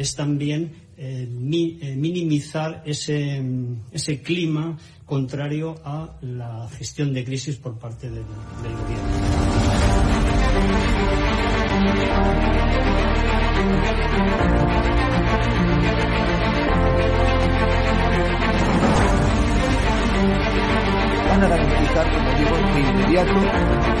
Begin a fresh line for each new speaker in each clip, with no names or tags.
es también eh, eh, minimizar ese, ese clima contrario a la gestión de crisis por parte del, gobierno.
van a garantizar, inmediato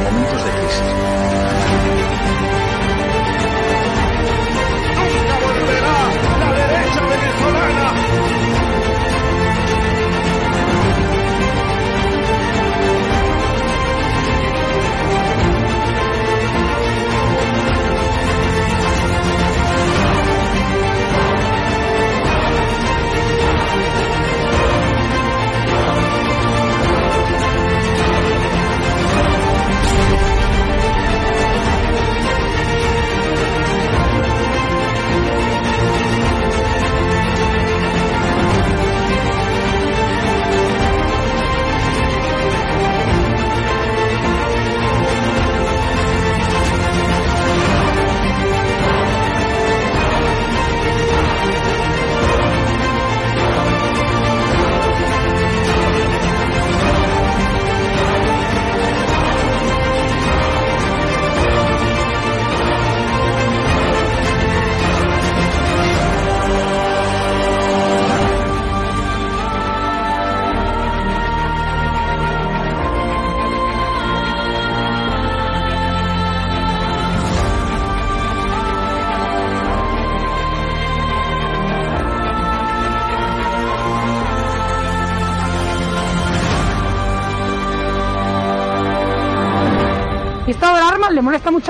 en momentos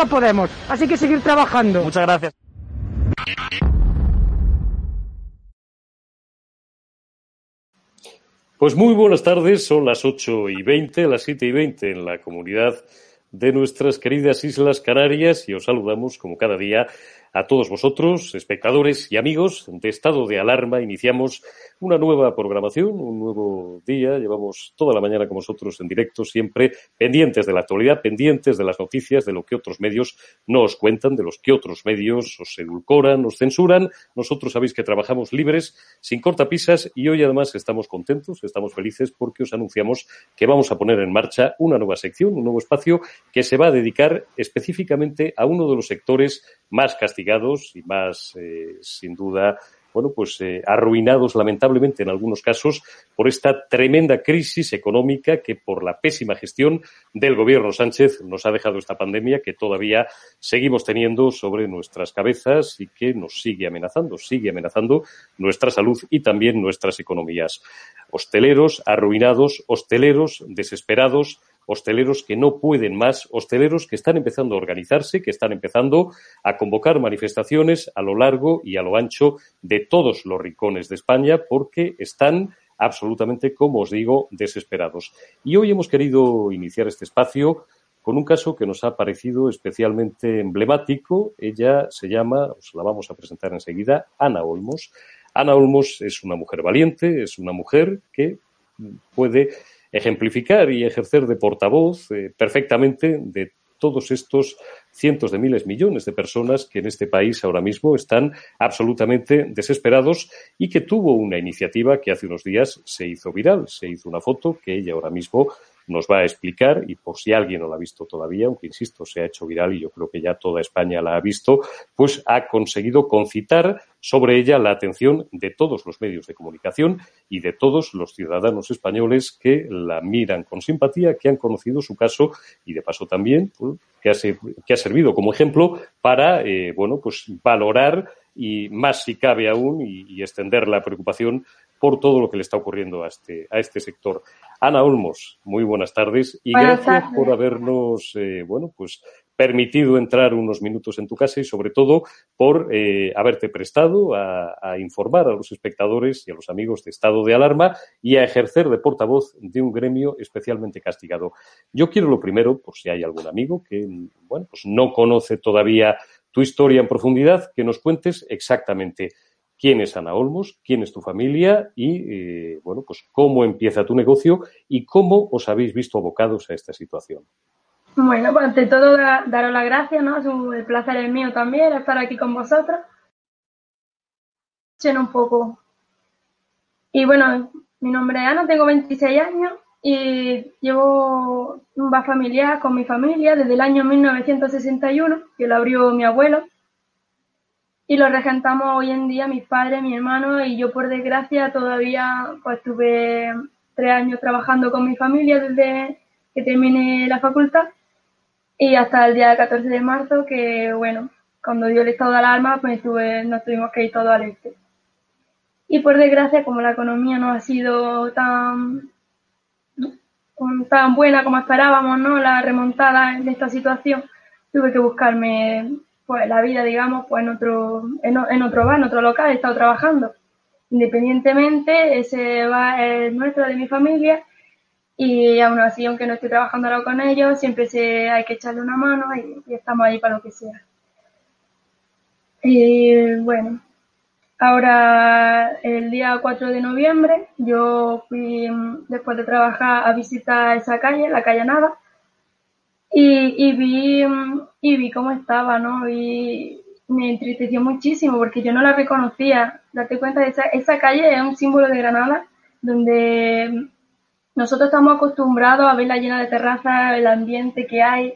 Podemos, así que seguir trabajando.
Muchas gracias.
Pues muy buenas tardes, son las 8 y 20, las 7 y 20 en la comunidad de nuestras queridas Islas Canarias y os saludamos como cada día a todos vosotros, espectadores y amigos de estado de alarma. Iniciamos una nueva programación, un nuevo día. Llevamos toda la mañana con vosotros en directo, siempre pendientes de la actualidad, pendientes de las noticias, de lo que otros medios no os cuentan, de los que otros medios os edulcoran, os censuran. Nosotros sabéis que trabajamos libres, sin cortapisas y hoy además estamos contentos, estamos felices porque os anunciamos que vamos a poner en marcha una nueva sección, un nuevo espacio que se va a dedicar específicamente a uno de los sectores más castigados y más, eh, sin duda, bueno, pues eh, arruinados lamentablemente en algunos casos por esta tremenda crisis económica que por la pésima gestión del gobierno Sánchez nos ha dejado esta pandemia que todavía seguimos teniendo sobre nuestras cabezas y que nos sigue amenazando, sigue amenazando nuestra salud y también nuestras economías. Hosteleros arruinados, hosteleros desesperados, hosteleros que no pueden más, hosteleros que están empezando a organizarse, que están empezando a convocar manifestaciones a lo largo y a lo ancho de todos los rincones de España porque están absolutamente, como os digo, desesperados. Y hoy hemos querido iniciar este espacio con un caso que nos ha parecido especialmente emblemático. Ella se llama, os la vamos a presentar enseguida, Ana Olmos. Ana Olmos es una mujer valiente, es una mujer que puede ejemplificar y ejercer de portavoz eh, perfectamente de todos estos cientos de miles, millones de personas que en este país ahora mismo están absolutamente desesperados y que tuvo una iniciativa que hace unos días se hizo viral. Se hizo una foto que ella ahora mismo nos va a explicar y por si alguien no la ha visto todavía, aunque insisto, se ha hecho viral y yo creo que ya toda España la ha visto, pues ha conseguido concitar sobre ella la atención de todos los medios de comunicación y de todos los ciudadanos españoles que la miran con simpatía, que han conocido su caso y de paso también pues, que, ha, servido como ejemplo para eh, bueno pues valorar y más si cabe aún y, extender la preocupación por todo lo que le está ocurriendo a este, a este sector. Ana Olmos, muy buenas tardes y gracias por habernos, eh, bueno, pues permitido entrar unos minutos en tu casa y sobre todo por eh, haberte prestado a, a, informar a los espectadores y a los amigos de estado de alarma y a ejercer de portavoz de un gremio especialmente castigado. Yo quiero lo primero, por si hay algún amigo que, bueno, pues no conoce todavía tu historia en profundidad, que nos cuentes exactamente quién es Ana Olmos, quién es tu familia y, eh, bueno, pues cómo empieza tu negocio y cómo os habéis visto abocados a esta situación.
Bueno, pues ante todo daros las gracias, ¿no? El placer es mío también estar aquí con vosotros. un poco. Y bueno, mi nombre es Ana, tengo 26 años y llevo un bar familiar con mi familia desde el año 1961, que lo abrió mi abuelo y lo regentamos hoy en día mis padres, mi hermano y yo por desgracia todavía pues tuve tres años trabajando con mi familia desde que terminé la facultad y hasta el día 14 de marzo que bueno, cuando dio el estado de alarma pues tuve, nos tuvimos que ir todo al este. Y por desgracia como la economía no ha sido tan tan buena como esperábamos, ¿no? La remontada en esta situación, tuve que buscarme pues la vida, digamos, pues en otro, en, en otro bar, en otro local, he estado trabajando. Independientemente, ese bar es nuestro, de mi familia, y aún así, aunque no estoy trabajando ahora con ellos, siempre se, hay que echarle una mano y, estamos ahí para lo que sea. Y bueno, ahora el día 4 de noviembre yo fui, después de trabajar, a visitar esa calle, la calle Nada, y, y, vi, y vi cómo estaba, ¿no? Y me entristeció muchísimo porque yo no la reconocía. Date cuenta, esa, esa calle es un símbolo de Granada donde nosotros estamos acostumbrados a verla llena de terrazas, el ambiente que hay.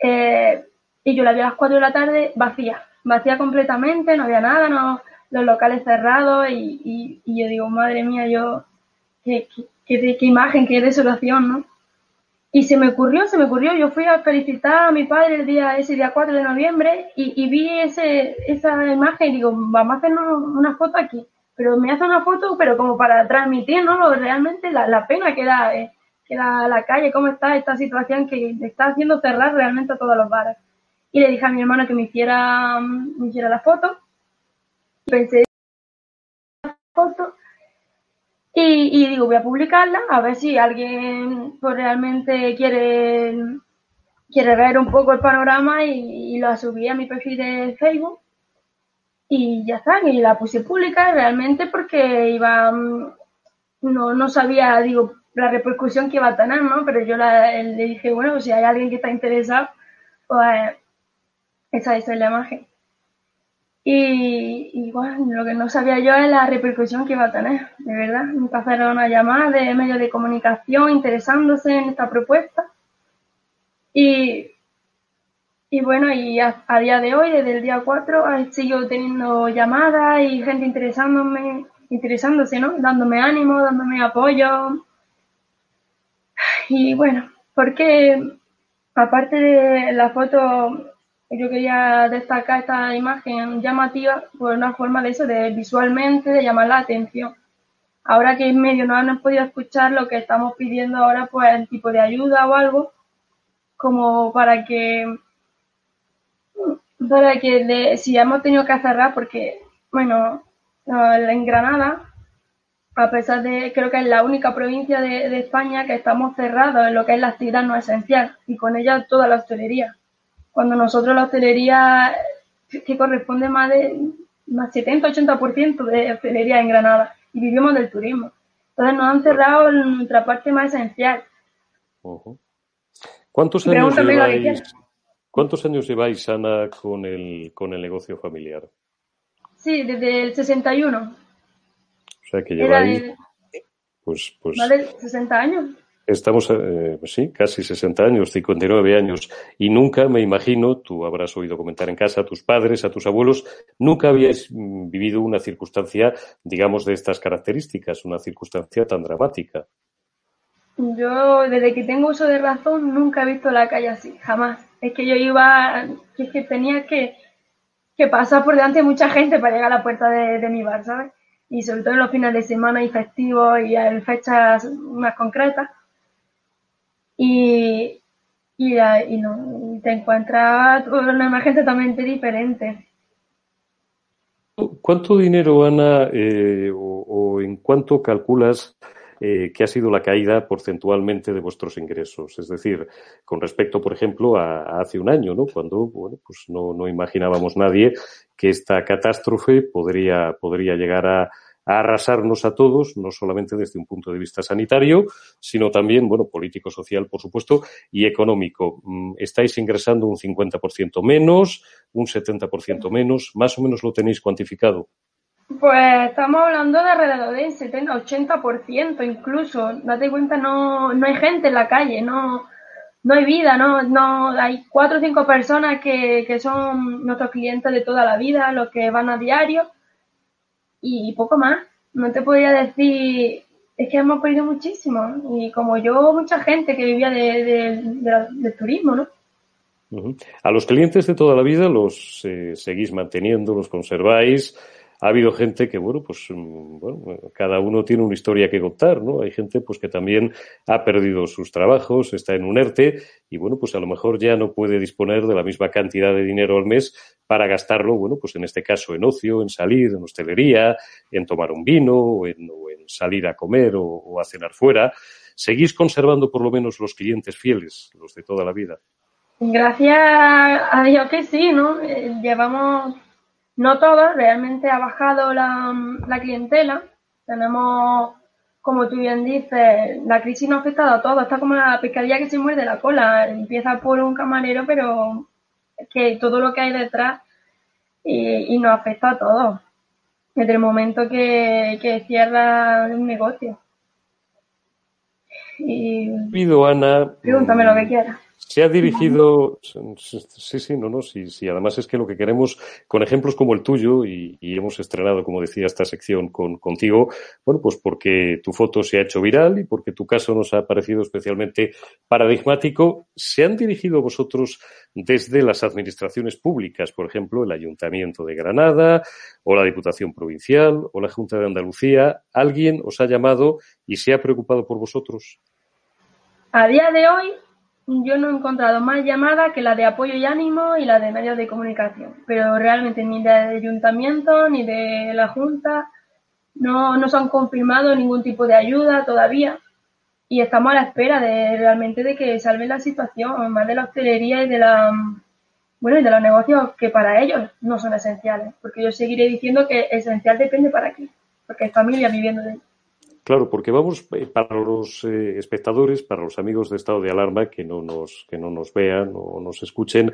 Eh, y yo la vi a las 4 de la tarde vacía, vacía completamente, no había nada, no, los locales cerrados y, y, y yo digo, madre mía, yo, qué, qué, qué imagen, qué desolación, ¿no? Y se me ocurrió, se me ocurrió, yo fui a felicitar a mi padre el día, ese día 4 de noviembre y, y vi ese, esa imagen y digo, vamos a hacernos una foto aquí. Pero me hace una foto, pero como para transmitir, ¿no? Realmente la, la pena que da, eh, que da la calle, cómo está esta situación que está haciendo cerrar realmente a todos los bares. Y le dije a mi hermano que me hiciera, me hiciera la foto. Pensé la foto y, digo, voy a publicarla a ver si alguien pues, realmente quiere, quiere ver un poco el panorama y, lo subí a mi perfil de Facebook. Y ya está, y la puse pública realmente porque iba, mm, no, no sabía, digo, la repercusión que iba a tener, ¿no? Pero yo le dije, bueno, si hay alguien que está interesado, pues esa es la imagen. Y, bueno, lo que no sabía yo es la repercusión que iba a tener, de verdad. Me pasaron una llamada de medios de comunicación interesándose en esta propuesta. Y, y bueno, y a, día de hoy, desde el día 4, sigo teniendo llamadas y gente interesándome, interesándose, ¿no? Dándome ánimo, dándome apoyo. Y bueno, porque aparte de la foto yo quería destacar esta imagen llamativa por una forma de eso, de visualmente, de llamar la atención. Ahora que en medio no han podido escuchar lo que estamos pidiendo ahora, pues el tipo de ayuda o algo, como para que, para que si hemos tenido que cerrar, porque, bueno, en Granada, a pesar de, creo que es la única provincia de, de España que estamos cerrados en lo que es la actividad no esencial, y con ella toda la hostelería cuando nosotros la hostelería, que corresponde más de más 70-80% de hostelería en Granada y vivimos del turismo. Entonces nos han cerrado nuestra parte más esencial.
¿Cuántos años lleváis, ¿Cuántos años lleváis, Ana, con el, con el negocio familiar?
Sí, desde el 61.
O sea que lleváis... Pues, pues,
¿Vale? 60 años.
Estamos, eh, pues sí, casi 60 años, 59 años, y nunca me imagino, tú habrás oído comentar en casa a tus padres, a tus abuelos, nunca habías mm, vivido una circunstancia, digamos, de estas características, una circunstancia tan dramática.
Yo, desde que tengo uso de razón, nunca he visto la calle así, jamás. Es que yo iba, es que tenía que, que pasar por delante de mucha gente para llegar a la puerta de, de mi bar, ¿sabes? Y sobre todo en los fines de semana y festivos y en fechas más concretas y, y, y no, te encuentras una gente totalmente diferente.
¿Cuánto dinero, Ana, eh, o, en cuánto calculas eh, que ha sido la caída porcentualmente de vuestros ingresos? Es decir, con respecto, por ejemplo, a, hace un año, ¿no? Cuando, bueno, pues no, no imaginábamos nadie que esta catástrofe podría, podría llegar a, a arrasarnos a todos, no solamente desde un punto de vista sanitario, sino también, bueno, político, social, por supuesto, y económico. Mm, estáis ingresando un 50% menos, un 70% menos, más o menos lo tenéis cuantificado.
Pues estamos hablando de alrededor del 70, 80% incluso. Date cuenta, no, no hay gente en la calle, no, no hay vida, no, no, hay cuatro o cinco personas que, que son nuestros clientes de toda la vida, los que van a diario, y poco más. No te podría decir, es que hemos perdido muchísimo. Y como yo, mucha gente que vivía de, del turismo, ¿no?
A los clientes de toda la vida los eh, seguís manteniendo, los conserváis ha habido gente que, bueno, pues mm, bueno, cada uno tiene una historia que contar, ¿no? Hay gente pues que también ha perdido sus trabajos, está en un ERTE y, bueno, pues a lo mejor ya no puede disponer de la misma cantidad de dinero al mes para gastarlo, bueno, pues en este caso en ocio, en salir, en hostelería, en tomar un vino o en, salir a comer o, a cenar fuera. ¿Seguís conservando por lo menos los clientes fieles, los de toda la vida?
Gracias a Dios que sí, ¿no? Eh, llevamos no todo, realmente ha bajado la, clientela. Tenemos, como tú bien dices, la crisis nos ha afectado a todos. Está como la pescadilla que se muerde la cola. Empieza por un camarero, pero que todo lo que hay detrás y, nos afecta a todos. Desde el momento que, que cierra un negocio.
Y... Pido, Ana.
Pregúntame lo que quieras.
Se ha dirigido, sí, sí, no, no, sí, sí. Además es que lo que queremos, con ejemplos como el tuyo, y, hemos estrenado, como decía, esta sección con, contigo, bueno, pues porque tu foto se ha hecho viral y porque tu caso nos ha parecido especialmente paradigmático, ¿se han dirigido vosotros desde las administraciones públicas, por ejemplo, el Ayuntamiento de Granada, o la Diputación Provincial, o la Junta de Andalucía? ¿Alguien os ha llamado y se ha preocupado por vosotros?
A día de hoy yo no he encontrado más llamadas que la de apoyo y ánimo y la de medios de comunicación, pero realmente ni de ayuntamiento ni de la Junta no nos han confirmado ningún tipo de ayuda todavía. Y estamos a la espera de realmente de que salven la situación, más de la hostelería y de la bueno y de los negocios que para ellos no son esenciales, porque yo seguiré diciendo que esencial depende para qué, porque hay familias viviendo de ello.
Claro, porque vamos, eh, para los eh, espectadores, para los amigos de estado de alarma que no nos, que no nos vean o nos escuchen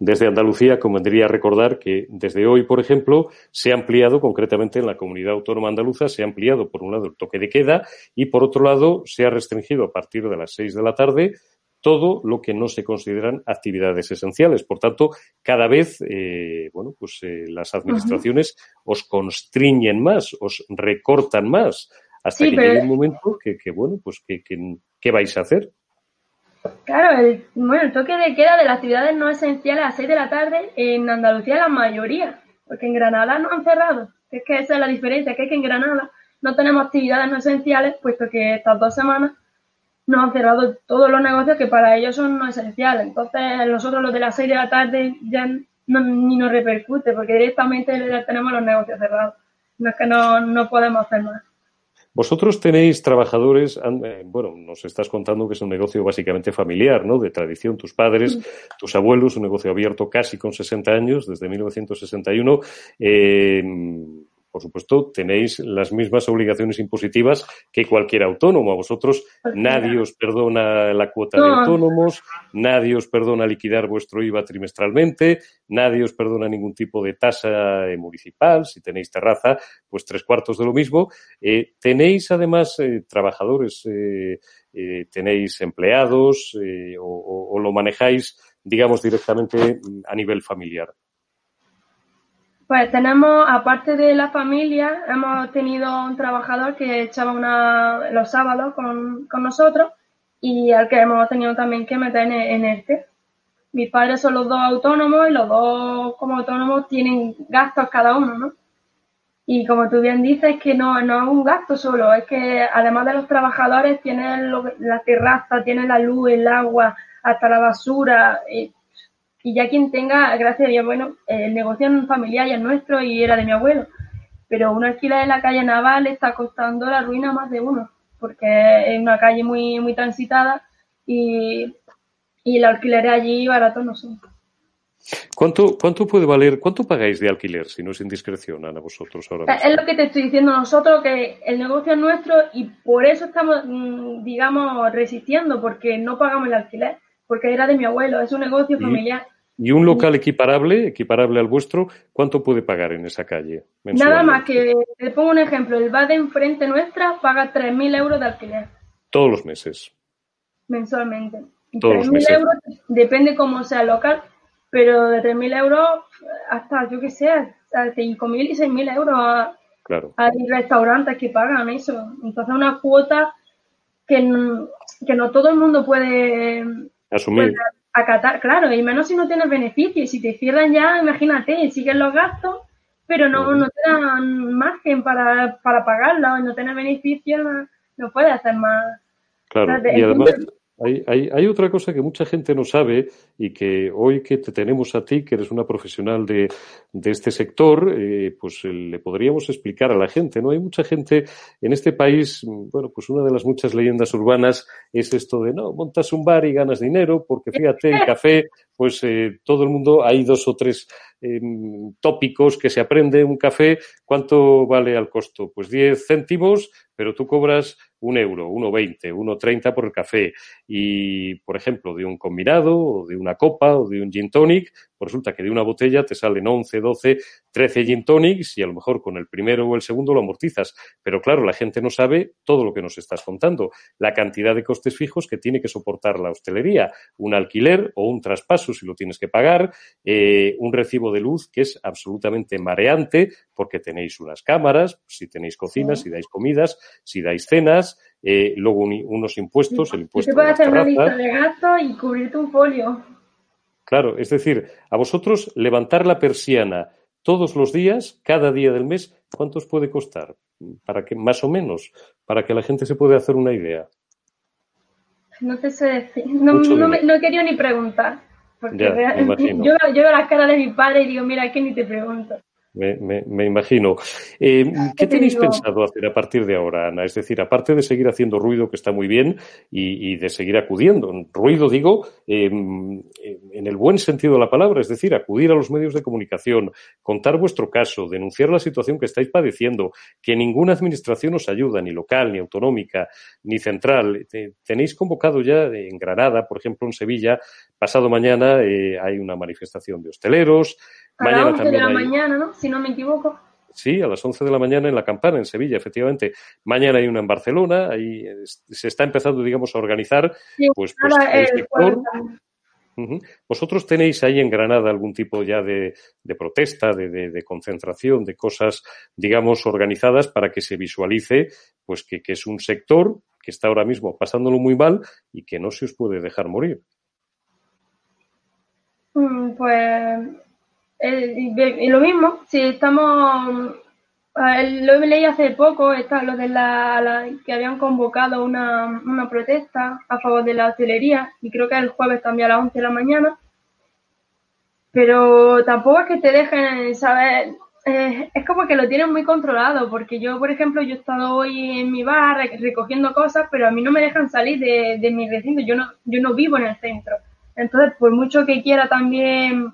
desde Andalucía, convendría recordar que desde hoy, por ejemplo, se ha ampliado, concretamente en la comunidad autónoma andaluza, se ha ampliado por un lado el toque de queda y por otro lado se ha restringido a partir de las seis de la tarde todo lo que no se consideran actividades esenciales. Por tanto, cada vez, eh, bueno, pues las administraciones os constriñen más, os recortan más hasta que llegue un momento que, bueno, pues que, ¿qué vais a hacer?
Claro, el, bueno, el toque de queda de las actividades no esenciales a 6 de la tarde en Andalucía la mayoría, porque en Granada no han cerrado. Es que esa es la diferencia, que es que en Granada no tenemos actividades no esenciales, puesto que estas dos semanas nos han cerrado todos los negocios que para ellos son no esenciales. Entonces, nosotros los de las 6 de la tarde ya ni nos repercute, porque directamente tenemos los negocios cerrados. No es que no, no podemos hacer más.
Vosotros tenéis trabajadores, eh, bueno, nos estás contando que es un negocio básicamente familiar, ¿no? De tradición, tus padres, tus abuelos, un negocio abierto casi con 60 años, desde 1961. Eh, por supuesto, tenéis las mismas obligaciones impositivas que cualquier autónomo. A vosotros nadie os perdona la cuota de autónomos, nadie os perdona liquidar vuestro IVA trimestralmente, nadie os perdona ningún tipo de tasa municipal. Si tenéis terraza, pues tres cuartos de lo mismo. Eh, tenéis además eh, trabajadores, eh, tenéis empleados o lo manejáis, digamos, directamente a nivel familiar.
Pues tenemos, aparte de la familia, hemos tenido un trabajador que echaba una, los sábados con, con nosotros y al que hemos tenido también que meter en, en este. Mis padres son los dos autónomos y los dos como autónomos tienen gastos cada uno, ¿no? Y como tú bien dices, que no, no es un gasto solo, es que además de los trabajadores tienen la terraza, tienen la luz, el agua, hasta la basura, y y ya quien tenga, gracias a Dios, bueno, el negocio familiar ya es nuestro y era de mi abuelo, pero una alquiler en la calle Naval está costando la ruina a más de uno, porque es una calle muy, muy transitada y, y el alquiler allí barato no son.
¿Cuánto, ¿Cuánto puede valer, cuánto pagáis de alquiler, si no es indiscreción, a vosotros ahora
mismo? Es lo que te estoy diciendo nosotros, que el negocio es nuestro y por eso estamos, mm, digamos, resistiendo, porque no pagamos el alquiler, porque era de mi abuelo, es un negocio familiar.
¿Y un local equiparable, equiparable al vuestro, cuánto puede pagar en esa calle?
Nada más que, te pongo un ejemplo, el bar de enfrente nuestra paga 3.000 euros de alquiler.
Todos los meses.
Mensualmente. 3.000 euros, depende cómo sea el local, pero de 3.000 euros hasta, yo qué sé, hasta 5.000 y 6.000 euros a,
claro.
Hay restaurantes que pagan eso. Entonces una cuota que, que no todo el mundo puede
asumir
acatar, claro, y menos si no tienes beneficios. Si te cierran ya, imagínate, siguen los gastos, pero no, no te dan margen para, para pagarlo, no tienes beneficios, no, puedes hacer más.
Claro, y además, hay, hay, hay, otra cosa que mucha gente no sabe y que hoy que te tenemos a ti, que eres una profesional de, de este sector, eh, pues eh, le podríamos explicar a la gente, ¿no? Hay mucha gente en este país, bueno, pues una de las muchas leyendas urbanas es esto de, no, montas un bar y ganas dinero, porque fíjate, el café, pues eh, todo el mundo, hay dos o tres em, tópicos que se aprende un café, ¿cuánto vale al costo? Pues 10 céntimos, pero tú cobras un euro, uno veinte, uno treinta por el café. Y, por ejemplo, de un combinado, o de una copa, o de un gin tonic, pues resulta que de una botella te salen 11, 12, 13 gin tonics y a lo mejor con el primero o el segundo lo amortizas. Pero claro, la gente no sabe todo lo que nos estás contando. La cantidad de costes fijos que tiene que soportar la hostelería. Un alquiler o un traspaso si lo tienes que pagar. Eh, un recibo de luz que es absolutamente mareante porque tenéis unas cámaras, si tenéis cocinas, si dais comidas, si dais cenas. Eh, luego unos impuestos, el impuesto.
Se puede hacer una lista de gastos y cubrirte un folio.
Claro, es decir, a vosotros levantar la persiana todos los días, cada día del mes, ¿cuánto os puede costar? Para que, más o menos, para que la gente se pueda hacer una idea.
No te sé decir, no, no, no he querido ni preguntar. Porque yo, yo veo la cara de mi padre y digo, mira, que ni te pregunto.
Me, me, imagino. Eh, ¿Qué tenéis pensado hacer a partir de ahora, Ana? Es decir, aparte de seguir haciendo ruido, que está muy bien, y, de seguir acudiendo. Ruido, digo, em, en el buen sentido de la palabra, es decir, acudir a los medios de comunicación, contar vuestro caso, denunciar la situación que estáis padeciendo, que ninguna administración os ayuda, ni local, ni autonómica, ni central. Tenéis convocado ya en Granada, por ejemplo, en Sevilla, pasado mañana eh, hay una manifestación de hosteleros,
a las 11 de la mañana, ¿no? Si no me equivoco.
Sí, a las 11 de la mañana en la campana, en Sevilla, efectivamente. Mañana hay una en Barcelona, ahí se está empezando, digamos, a organizar. pues, pues el ¿Vosotros tenéis ahí en Granada algún tipo ya de, protesta, de, concentración, de cosas, digamos, organizadas para que se visualice pues que, que es un sector que está ahora mismo pasándolo muy mal y que no se os puede dejar morir?
Mm, pues y lo mismo, si estamos, lo leí hace poco, está lo de la, que habían convocado una, una protesta a favor de la hostelería y creo que el jueves también a las 11 de la mañana, pero tampoco es que te dejen saber, eh, es como que lo tienen muy controlado, porque yo, por ejemplo, yo he estado hoy en mi bar recogiendo cosas, pero a mí no me dejan salir de, de mi recinto, yo no, yo no vivo en el centro. Entonces, por mucho que quiera también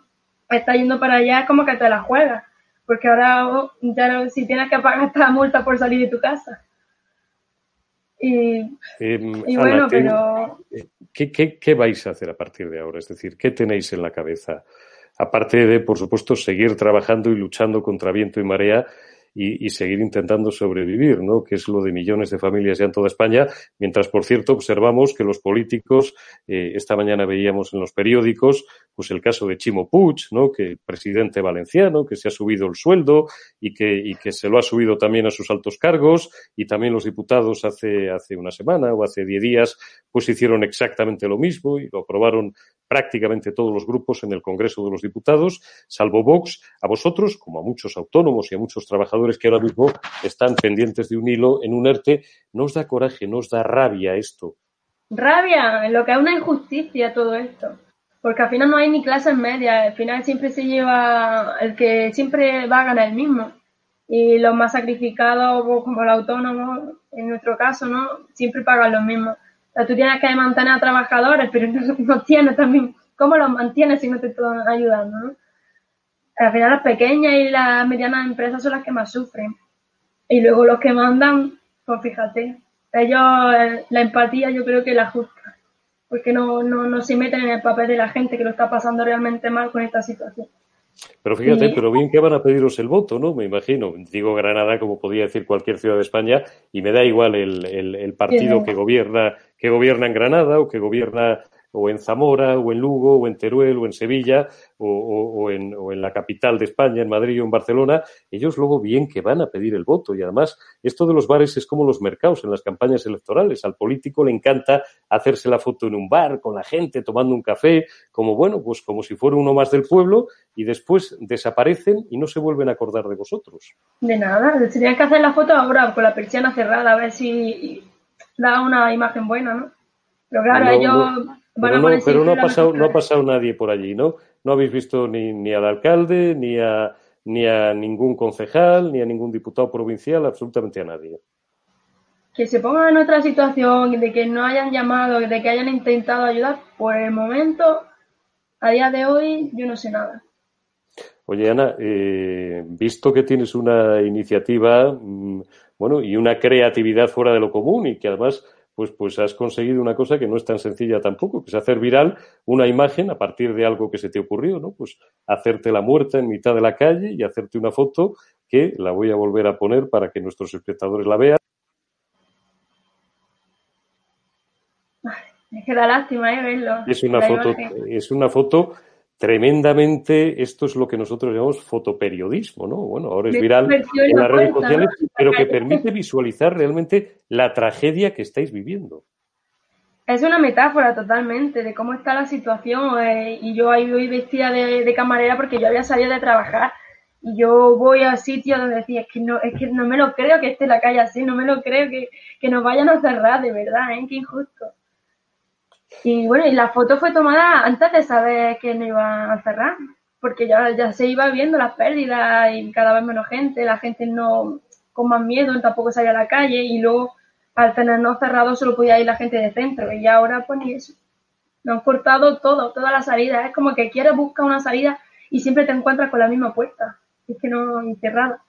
está yendo para allá, es como que te la juegas. porque ahora ya si tienes que pagar esta multa por salir de tu casa. Y,
Em,
y
Ana,
bueno, pero
¿qué, qué, qué vais a hacer a partir de ahora? Es decir, ¿qué tenéis en la cabeza? Aparte de, por supuesto, seguir trabajando y luchando contra viento y marea y, y seguir intentando sobrevivir, ¿no? Que es lo de millones de familias ya en toda España. Mientras, por cierto, observamos que los políticos, eh, esta mañana veíamos en los periódicos, pues el caso de Chimo Puig, ¿no? Que presidente valenciano, que se ha subido el sueldo y que, y que se lo ha subido también a sus altos cargos y también los diputados hace, hace una semana o hace diez días, pues hicieron exactamente lo mismo y lo aprobaron prácticamente todos los grupos en el Congreso de los Diputados, salvo Vox, a vosotros, como a muchos autónomos y a muchos trabajadores que ahora mismo están pendientes de un hilo en un ERTE, ¿no os da coraje, no os da rabia esto?
rabia, lo que es una injusticia todo esto. Porque al final no hay ni clases medias, al final siempre se lleva el que siempre va a ganar el mismo. Y los más sacrificados, pues, como los autónomos, en nuestro caso, ¿no? Siempre pagan lo mismo. O tú tienes que mantener a trabajadores, pero no, no tienes también, ¿cómo los mantienes si no te están ayudando, no? Al final las pequeñas y las medianas empresas son las que más sufren. Y luego los que mandan, pues fíjate, ellos eh, la empatía yo creo que la justa, porque no, no, no se meten en el papel de la gente que lo está pasando realmente mal con esta situación.
Pero fíjate,
Sí.
pero bien que van a pediros el voto, ¿no? Me imagino. Digo Granada como podía decir cualquier ciudad de España y me da igual el, el, el partido
Sí.
que gobierna, que gobierna en Granada o que gobierna o en Zamora o en Lugo o en Teruel o en Sevilla o, o- o en, o en la capital de España, en Madrid o en Barcelona. Ellos luego bien que van a pedir el voto y además esto de los bares es como los mercados en las campañas electorales. Al político le encanta hacerse la foto en un bar con la gente tomando un café, como bueno, pues como si fuera uno más del pueblo y después desaparecen y no se vuelven a acordar de vosotros.
De nada, se tenían que hacer la foto ahora con la persiana cerrada, a ver si da una imagen buena, ¿no? Pero claro,
No,
ellos
no,
van
pero no,
poner
pero no ha pasado, no ha pasado nadie por allí, ¿no? No habéis visto ni, ni al alcalde, ni a, ni a ningún concejal, ni a ningún diputado provincial, absolutamente a nadie.
Que se pongan en otra situación, de que no hayan llamado, de que hayan intentado ayudar, por el momento, a día de hoy, yo no sé nada.
Oye, Ana, eh, visto que tienes una iniciativa, mm, bueno, y una creatividad fuera de lo común y que además, pues, pues has conseguido una cosa que no es tan sencilla tampoco, que es hacer viral una imagen a partir de algo que se te ocurrió, ¿no? Pues hacerte la muerta en mitad de la calle y hacerte una foto que la voy a volver a poner para que nuestros espectadores la vean.
Es que da lástima, ¿eh? Verlo.
Es una foto,
imagen.
es una foto tremendamente, esto es lo que nosotros llamamos fotoperiodismo, ¿no? Bueno, ahora es viral
en
en
la
las redes sociales, pero que permite visualizar realmente la tragedia que estáis viviendo.
Es una metáfora totalmente de cómo está la situación. eh, y yo ahí voy vestida de, de camarera porque yo había salido de trabajar. Y yo voy a sitios donde decía, es que no, es que no me lo creo que esté la calle así, no me lo creo que, que nos vayan a cerrar, de verdad, ¿eh? Qué injusto. Y bueno, y la foto fue tomada antes de saber que no iban a cerrar, porque ya, ya se iba viendo las pérdidas y cada vez menos gente, la gente no con más miedo tampoco salía a la calle y luego al tenernos cerrado solo podía ir la gente de centro y ahora pues ni eso. Nos han cortado todo, toda la salida. Es como que quieres buscar una salida y siempre te encuentras con la misma puerta. Es que no, y cerrada.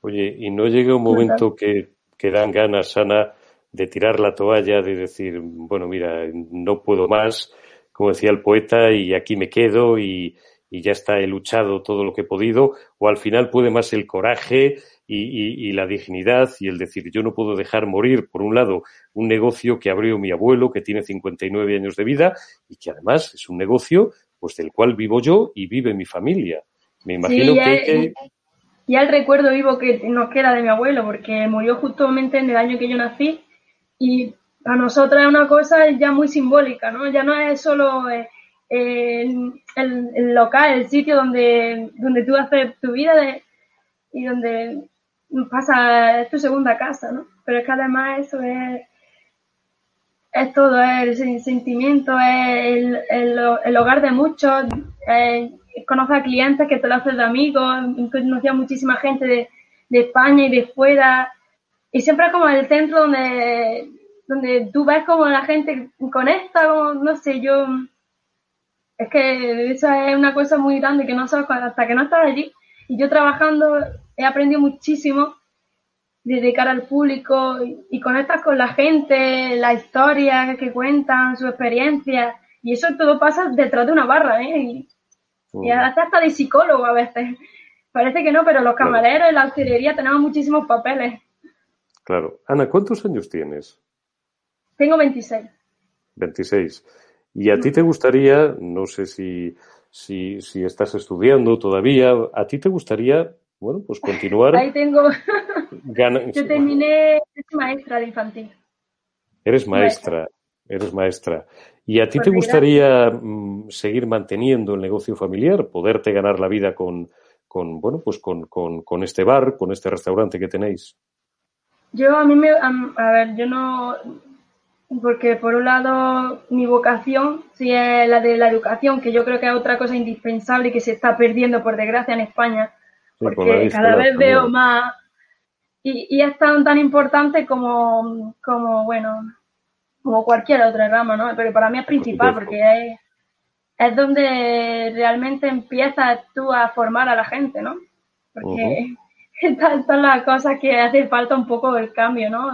Oye, y no llega un momento que, que dan ganas, Ana, de tirar la toalla, de decir, bueno, mira, no puedo más, como decía el poeta, y aquí me quedo y, y ya está, he luchado todo lo que he podido, o al final puede más el coraje y, y, y, la dignidad y el decir, yo no puedo dejar morir, por un lado, un negocio que abrió mi abuelo, que tiene 59 años de vida y que además es un negocio pues del cual vivo yo y vive mi familia. Me imagino
sí,
que que...
Y el recuerdo vivo que nos queda de mi abuelo, porque murió justamente en el año que yo nací y para nosotros es una cosa ya muy simbólica, ¿no? Ya no es solo eh, el, el, local, el sitio donde, donde tú haces tu vida y donde pasa, tu segunda casa, ¿no? Pero es que además eso es, es todo, es el sentimiento, es el, el, el hogar de muchos, es, conoces a clientes que te lo haces de amigos, conocía muchísima gente de, de España y de fuera, y siempre es como el centro donde, donde tú ves como la gente conecta, como, no sé, yo, es que esa es una cosa muy grande que no sabes hasta que no estás allí Y yo trabajando he aprendido muchísimo de cara al público y, conectas con la gente, la historia que cuentan, su experiencia. Y eso todo pasa detrás de una barra, ¿eh? Y, y hasta de psicólogo a veces. Parece que no, pero los camareros y la auxiliaría tenemos muchísimos papeles.
Claro. Ana, ¿cuántos años tienes?
Tengo 26.
26. ¿Y a ti te gustaría, no sé si, si, si estás estudiando todavía, a ti te gustaría, bueno, pues continuar?
Ahí tengo. Yo terminé, maestra de infantil.
Eres maestra, eres maestra. ¿Y a ti te gustaría mm, seguir manteniendo el negocio familiar, poderte ganar la vida con, con bueno, pues con, con, con, este bar, con este restaurante que tenéis?
Yo a mí me, a, ver, yo no, porque por un lado mi vocación sí es la de la educación, que yo creo que es otra cosa indispensable y que se está perdiendo por desgracia en España, porque cada vez veo más y, y es tan, tan importante como, como, bueno, como cualquier otra rama, ¿no? Pero para mí es principal porque es, es donde realmente empiezas tú a formar a la gente, ¿no? Porque estas son las cosas que hace falta un poco el cambio, ¿no?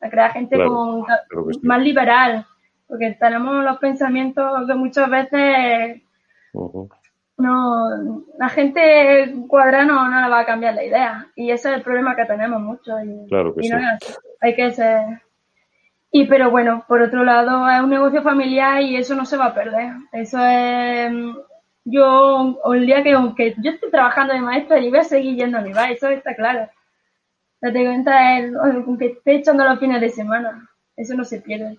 A crear gente con, más liberal, porque tenemos los pensamientos que muchas veces no, la gente cuadrada no, no va a cambiar la idea. Y ese es el problema que tenemos mucho. Y,
claro que sí.
hay que ser. Y pero bueno, por otro lado, es un negocio familiar y eso no se va a perder. Eso es. Yo, el día que, aunque yo estoy trabajando de maestra, yo voy a seguir yendo a mi bar, eso está claro. La cuenta aunque esté echando los fines de semana, eso no se pierde.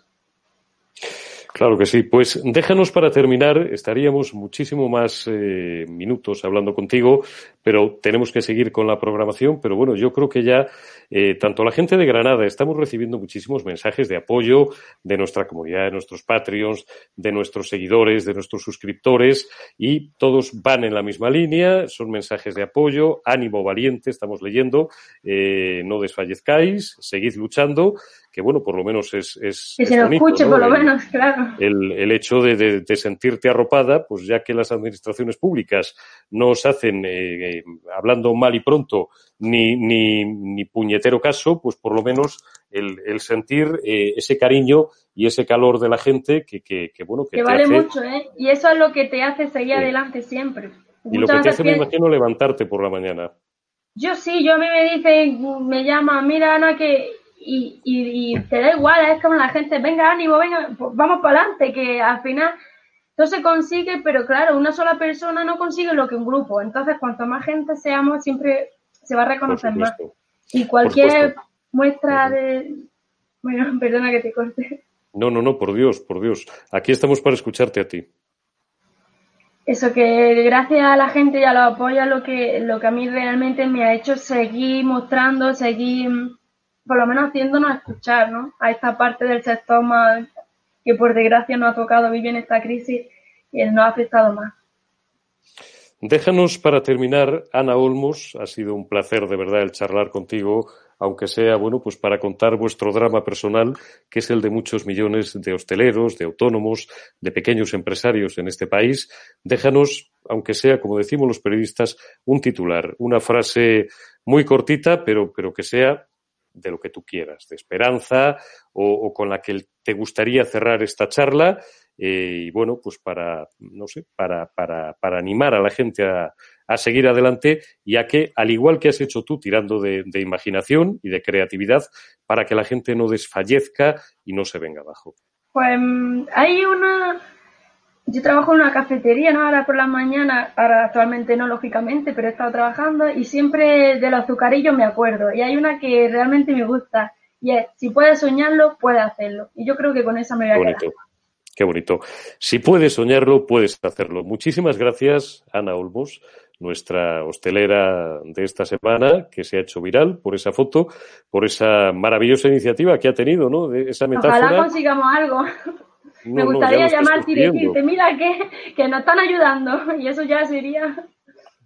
Claro que sí. Pues déjanos para terminar. Estaríamos muchísimo más eh, minutos hablando contigo, pero tenemos que seguir con la programación. Pero bueno, yo creo que ya eh, tanto la gente de Granada estamos recibiendo muchísimos mensajes de apoyo de nuestra comunidad, de nuestros Patreons, de nuestros seguidores, de nuestros suscriptores y todos van en la misma línea. Son mensajes de apoyo, ánimo valiente, estamos leyendo. Eh, no desfallezcáis, seguid luchando que bueno, por lo menos es... es
que se lo escuche, por lo menos, claro.
El, el hecho de, de, de, sentirte arropada, pues ya que las administraciones públicas no os hacen, eh, eh, hablando mal y pronto, ni, ni, ni, puñetero caso, pues por lo menos el, el sentir eh, ese cariño y ese calor de la gente que, que, que bueno, que,
que vale mucho, ¿eh? Y eso es lo que te hace seguir adelante siempre.
Y lo que te hace, me imagino, levantarte por la mañana.
Yo sí, yo a mí me dicen, me llama, mira Ana, que y, y, te da igual, es como la gente, venga, ánimo, venga, vamos para adelante, que al final todo se consigue, pero claro, una sola persona no consigue lo que un grupo. Entonces, cuanto más gente seamos, siempre se va a reconocer más. Y cualquier muestra de... Bueno, perdona que te corte.
No, no, no, por Dios, por Dios. Aquí estamos para escucharte a ti.
Eso que gracias a la gente y a los apoyos lo que, lo que a mí realmente me ha hecho seguir mostrando, seguir por lo menos haciéndonos escuchar, ¿no? A esta parte del sector más que por desgracia nos ha tocado vivir en esta crisis y nos ha afectado más.
Déjanos para terminar, Ana Olmos, ha sido un placer de verdad el charlar contigo, aunque sea, bueno, pues para contar vuestro drama personal, que es el de muchos millones de hosteleros, de autónomos, de pequeños empresarios en este país. Déjanos, aunque sea, como decimos los periodistas, un titular, una frase muy cortita, pero, pero que sea de lo que tú quieras, de esperanza o, con la que te gustaría cerrar esta charla. Eh, y bueno, pues para, no sé, para, para, para animar a la gente a, a, seguir adelante y a que, al igual que has hecho tú, tirando de, de, imaginación y de creatividad, para que la gente no desfallezca y no se venga abajo.
Pues hay una, yo trabajo en una cafetería, ¿no? Ahora por la mañana, ahora actualmente no, lógicamente, pero he estado trabajando y siempre de los azucarillos me acuerdo. Y hay una que realmente me gusta y es, si puedes soñarlo, puedes hacerlo. Y yo creo que con esa me voy a
bonito. quedar. Qué bonito. Si puedes soñarlo, puedes hacerlo. Muchísimas gracias, Ana Olmos, nuestra hostelera de esta semana, que se ha hecho viral por esa foto, por esa maravillosa iniciativa que ha tenido, ¿no? De esa metáfora.
Ojalá consigamos algo. No, me gustaría no, llamarte y decirte, mira que, que nos están ayudando y eso ya sería...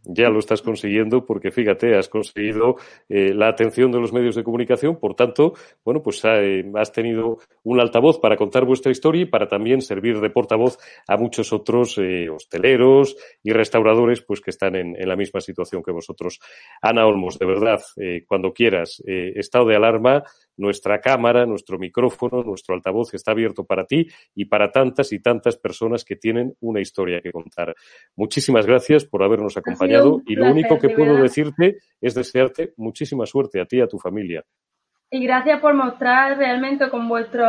ya lo estás consiguiendo porque fíjate, has conseguido eh, la atención de los medios de comunicación, por tanto, bueno, pues eh, has tenido un altavoz para contar vuestra historia y para también servir de portavoz a muchos otros eh, hosteleros y restauradores pues que están en, en, la misma situación que vosotros. Ana Olmos, de verdad, cuando quieras, estado de alarma, nuestra cámara, nuestro micrófono, nuestro altavoz está abierto para ti y para tantas y tantas personas que tienen una historia que contar. Muchísimas gracias por habernos acompañado y lo único que puedo decirte es desearte muchísima suerte a ti y a tu familia.
Y gracias por mostrar realmente con vuestro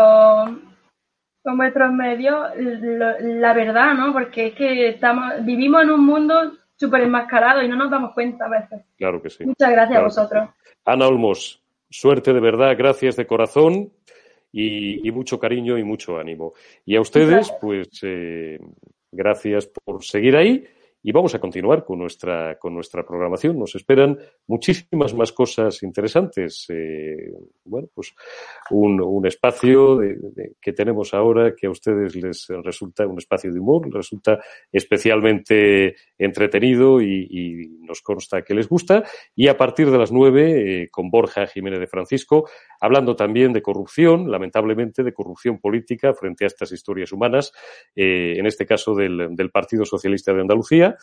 con vuestros medios la verdad, ¿no? Porque es que estamos vivimos en un mundo súper enmascarado y no nos damos cuenta a veces.
Claro que sí.
Muchas gracias a vosotros.
Ana Olmos, Suerte de verdad, gracias de corazón y, mucho cariño y mucho ánimo. Y a ustedes, pues eh, gracias por seguir ahí y vamos a continuar con nuestra, con nuestra programación. Nos esperan muchísimas más cosas interesantes. Eh, bueno, pues un, un espacio de, que tenemos ahora que a ustedes les resulta un espacio de humor, resulta especialmente entretenido y, y nos consta que les gusta. Y a partir de las nueve, eh, con Borja Jiménez de Francisco, hablando también de corrupción, lamentablemente de corrupción política frente a estas historias humanas, eh, en este caso del, del Partido Socialista de Andalucía.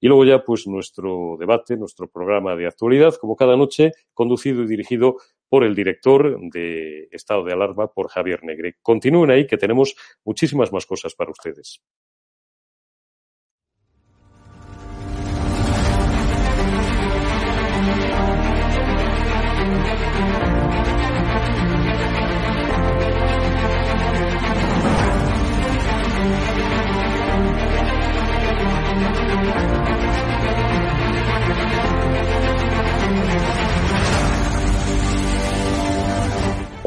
Y luego ya, pues, nuestro debate, nuestro programa de actualidad, como cada noche, conducido y dirigido por el director de Estado de Alarma, por Javier Negre. Continúen ahí, que tenemos muchísimas más cosas para ustedes.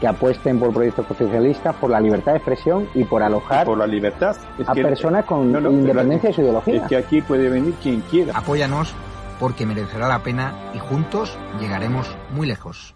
que apuesten por proyectos socialistas, por la libertad de expresión y por alojar
por la libertad.
a personas con independencia de su ideología.
Es que aquí puede venir quien quiera.
Apóyanos porque merecerá la pena y juntos llegaremos muy lejos.